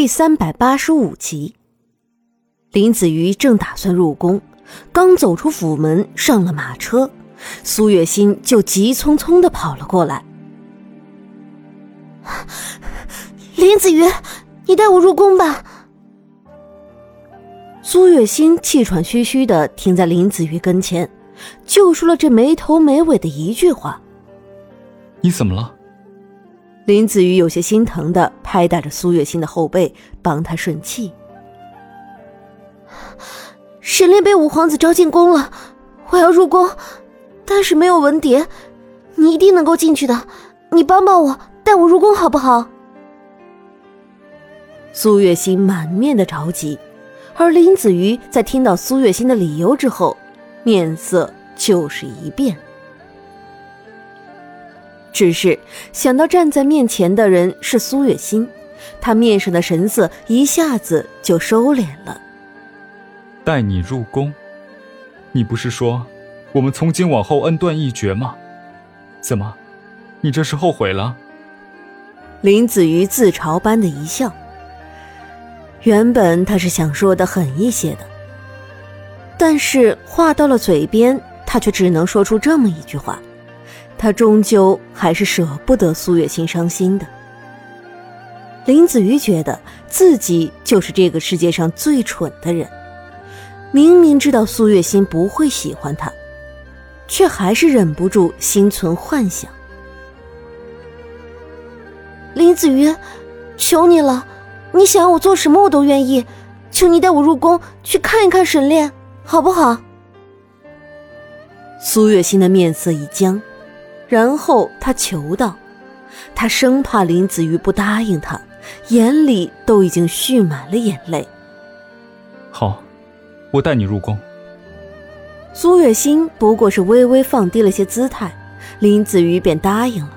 第三百八十五集，林子瑜正打算入宫，刚走出府门，上了马车，苏月心就急匆匆的跑了过来。林子瑜，你带我入宫吧。苏月心气喘吁吁的停在林子瑜跟前，就说了这没头没尾的一句话：“你怎么了？”林子瑜有些心疼的拍打着苏月心的后背，帮她顺气。沈炼被五皇子招进宫了，我要入宫，但是没有文牒，你一定能够进去的，你帮帮我，带我入宫好不好？苏月心满面的着急，而林子瑜在听到苏月心的理由之后，面色就是一变。只是想到站在面前的人是苏月心，他面上的神色一下子就收敛了。带你入宫，你不是说我们从今往后恩断义绝吗？怎么，你这是后悔了？林子瑜自嘲般的一笑。原本他是想说的狠一些的，但是话到了嘴边，他却只能说出这么一句话。他终究还是舍不得苏月心伤心的。林子瑜觉得自己就是这个世界上最蠢的人，明明知道苏月心不会喜欢他，却还是忍不住心存幻想。林子瑜，求你了，你想要我做什么我都愿意，求你带我入宫去看一看沈炼，好不好？苏月心的面色一僵。然后他求道：“他生怕林子瑜不答应他，眼里都已经蓄满了眼泪。”好，我带你入宫。苏月心不过是微微放低了些姿态，林子瑜便答应了。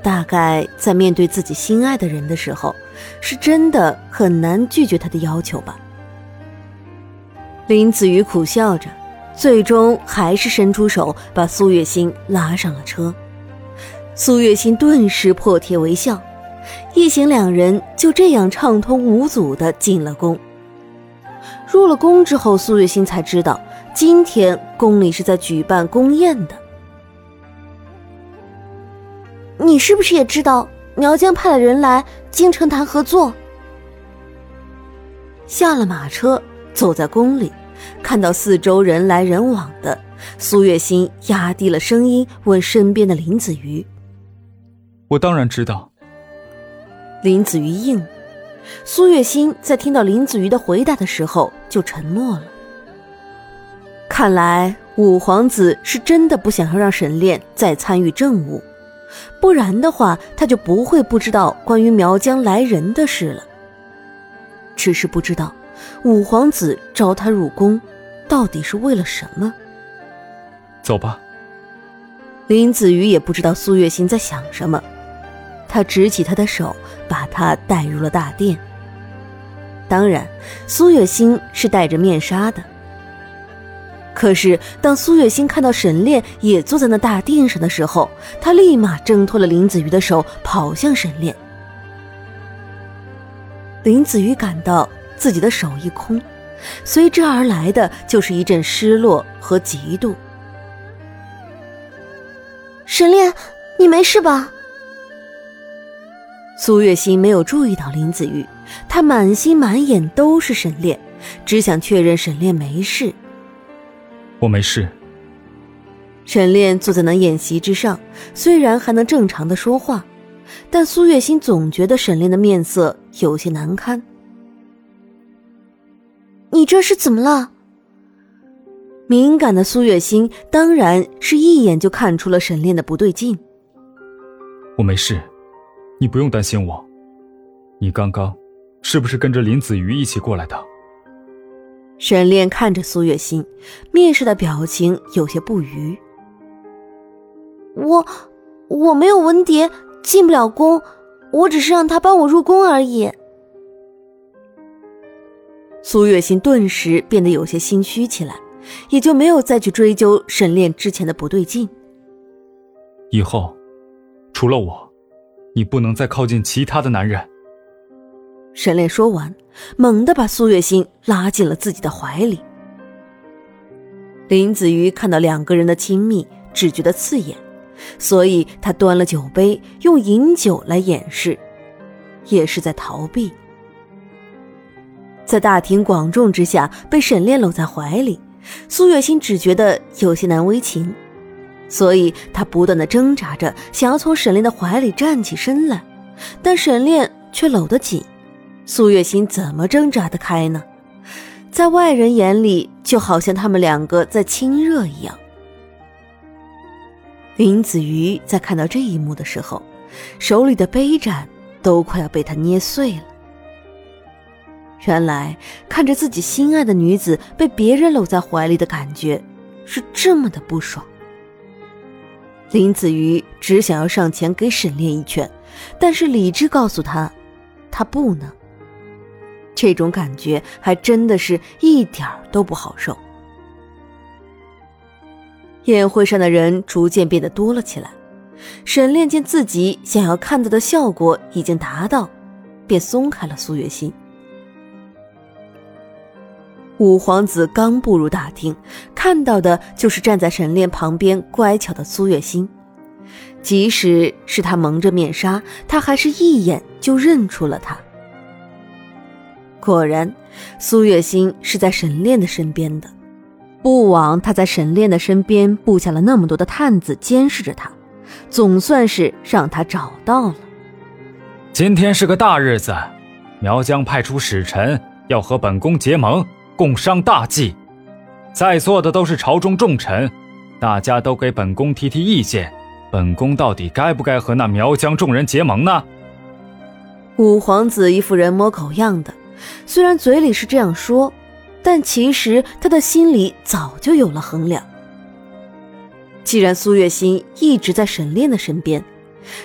大概在面对自己心爱的人的时候，是真的很难拒绝他的要求吧。林子瑜苦笑着。最终还是伸出手把苏月心拉上了车，苏月心顿时破涕为笑，一行两人就这样畅通无阻的进了宫。入了宫之后，苏月心才知道今天宫里是在举办宫宴的。你是不是也知道苗疆派了人来京城谈合作？下了马车，走在宫里。看到四周人来人往的，苏月心压低了声音问身边的林子瑜：“我当然知道。”林子瑜应。苏月心在听到林子瑜的回答的时候就沉默了。看来五皇子是真的不想要让沈炼再参与政务，不然的话他就不会不知道关于苗疆来人的事了。只是不知道。五皇子招他入宫，到底是为了什么？走吧。林子瑜也不知道苏月心在想什么，他执起他的手，把他带入了大殿。当然，苏月心是戴着面纱的。可是，当苏月心看到沈炼也坐在那大殿上的时候，他立马挣脱了林子瑜的手，跑向沈炼。林子瑜感到。自己的手一空，随之而来的就是一阵失落和嫉妒。沈炼，你没事吧？苏月心没有注意到林子玉，她满心满眼都是沈炼，只想确认沈炼没事。我没事。沈炼坐在那宴席之上，虽然还能正常的说话，但苏月心总觉得沈炼的面色有些难堪。你这是怎么了？敏感的苏月心当然是一眼就看出了沈炼的不对劲。我没事，你不用担心我。你刚刚是不是跟着林子瑜一起过来的？沈炼看着苏月心，面试的表情有些不愉。我我没有文牒，进不了宫，我只是让他帮我入宫而已。苏月心顿时变得有些心虚起来，也就没有再去追究沈炼之前的不对劲。以后，除了我，你不能再靠近其他的男人。沈炼说完，猛地把苏月心拉进了自己的怀里。林子瑜看到两个人的亲密，只觉得刺眼，所以他端了酒杯，用饮酒来掩饰，也是在逃避。在大庭广众之下被沈炼搂在怀里，苏月心只觉得有些难为情，所以她不断的挣扎着，想要从沈炼的怀里站起身来，但沈炼却搂得紧，苏月心怎么挣扎得开呢？在外人眼里，就好像他们两个在亲热一样。林子瑜在看到这一幕的时候，手里的杯盏都快要被他捏碎了。原来看着自己心爱的女子被别人搂在怀里的感觉是这么的不爽。林子瑜只想要上前给沈炼一拳，但是理智告诉他，他不能。这种感觉还真的是一点都不好受。宴会上的人逐渐变得多了起来，沈炼见自己想要看到的效果已经达到，便松开了苏月心。五皇子刚步入大厅，看到的就是站在沈炼旁边乖巧的苏月心。即使是他蒙着面纱，他还是一眼就认出了他。果然，苏月心是在沈炼的身边的。不枉他在沈炼的身边布下了那么多的探子监视着他，总算是让他找到了。今天是个大日子，苗疆派出使臣要和本宫结盟。共商大计，在座的都是朝中重臣，大家都给本宫提提意见。本宫到底该不该和那苗疆众人结盟呢？五皇子一副人模狗样的，虽然嘴里是这样说，但其实他的心里早就有了衡量。既然苏月心一直在沈炼的身边，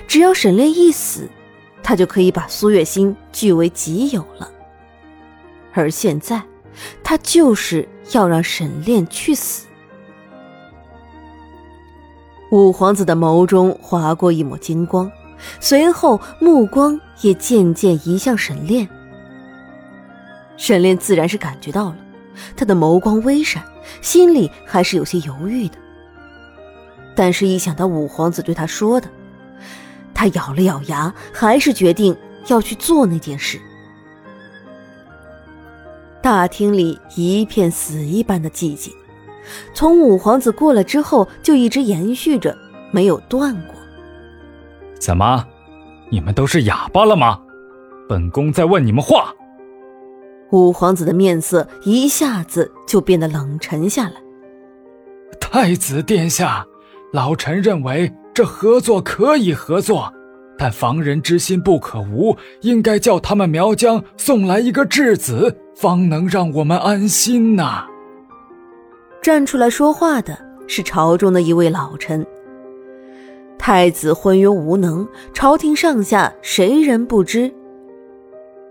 只要沈炼一死，他就可以把苏月心据为己有了。而现在。他就是要让沈炼去死。五皇子的眸中划过一抹金光，随后目光也渐渐移向沈炼。沈炼自然是感觉到了，他的眸光微闪，心里还是有些犹豫的。但是，一想到五皇子对他说的，他咬了咬牙，还是决定要去做那件事。大厅里一片死一般的寂静，从五皇子过来之后就一直延续着，没有断过。怎么，你们都是哑巴了吗？本宫在问你们话。五皇子的面色一下子就变得冷沉下来。太子殿下，老臣认为这合作可以合作，但防人之心不可无，应该叫他们苗疆送来一个质子。方能让我们安心呐！站出来说话的是朝中的一位老臣。太子昏庸无能，朝廷上下谁人不知？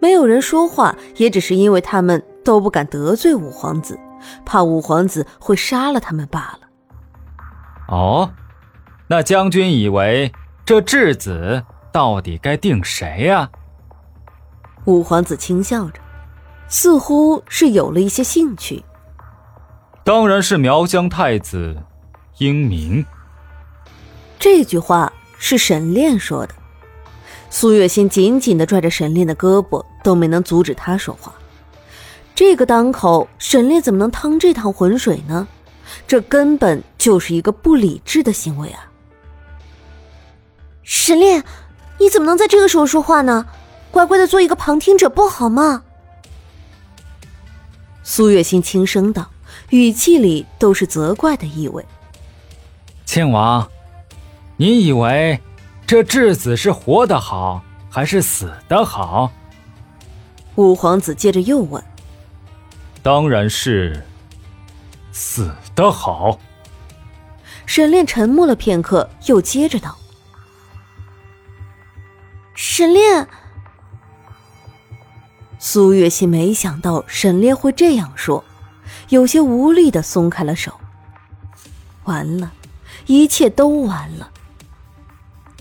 没有人说话，也只是因为他们都不敢得罪五皇子，怕五皇子会杀了他们罢了。哦，那将军以为这质子到底该定谁呀？五皇子轻笑着。似乎是有了一些兴趣。当然是苗疆太子英明。这句话是沈炼说的。苏月心紧紧的拽着沈炼的胳膊，都没能阻止他说话。这个当口，沈炼怎么能趟这趟浑水呢？这根本就是一个不理智的行为啊！沈炼，你怎么能在这个时候说话呢？乖乖的做一个旁听者不好吗？苏月心轻声道，语气里都是责怪的意味。庆王，你以为这质子是活的好，还是死的好？五皇子接着又问。当然是死的好。沈炼沉默了片刻，又接着道：“沈炼。”苏月心没想到沈炼会这样说，有些无力的松开了手。完了，一切都完了。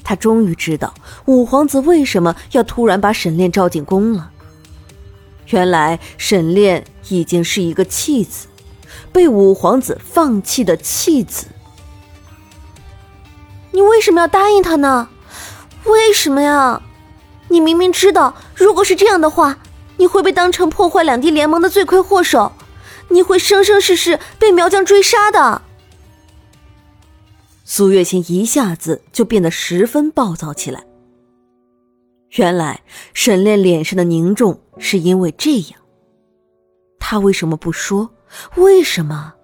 他终于知道五皇子为什么要突然把沈炼召进宫了。原来沈炼已经是一个弃子，被五皇子放弃的弃子。你为什么要答应他呢？为什么呀？你明明知道，如果是这样的话，你会被当成破坏两地联盟的罪魁祸首，你会生生世世被苗疆追杀的。苏月心一下子就变得十分暴躁起来。原来沈炼脸上的凝重是因为这样，他为什么不说？为什么？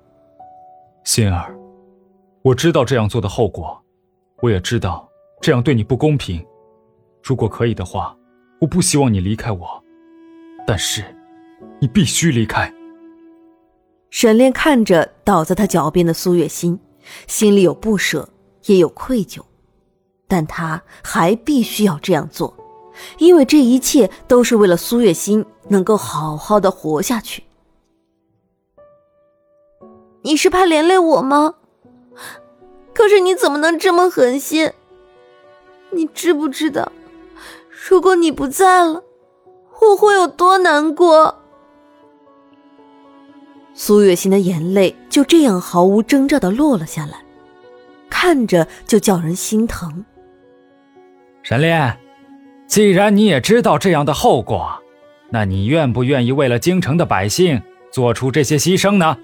心儿，我知道这样做的后果。我也知道这样对你不公平，如果可以的话，我不希望你离开我，但是你必须离开。沈炼看着倒在他脚边的苏月心，心里有不舍，也有愧疚，但他还必须要这样做，因为这一切都是为了苏月心能够好好的活下去。你是怕连累我吗？可是你怎么能这么狠心？你知不知道，如果你不在了，我会有多难过？苏月心的眼泪就这样毫无征兆的落了下来，看着就叫人心疼。沈炼，既然你也知道这样的后果，那你愿不愿意为了京城的百姓做出这些牺牲呢？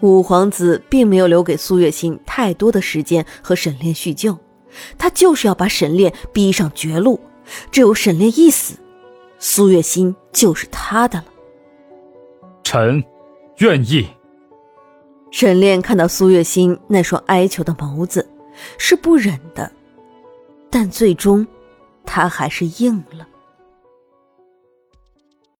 五皇子并没有留给苏月心太多的时间和沈炼叙旧，他就是要把沈炼逼上绝路。只有沈炼一死，苏月心就是他的了。臣愿意。沈炼看到苏月心那双哀求的眸子，是不忍的，但最终，他还是应了。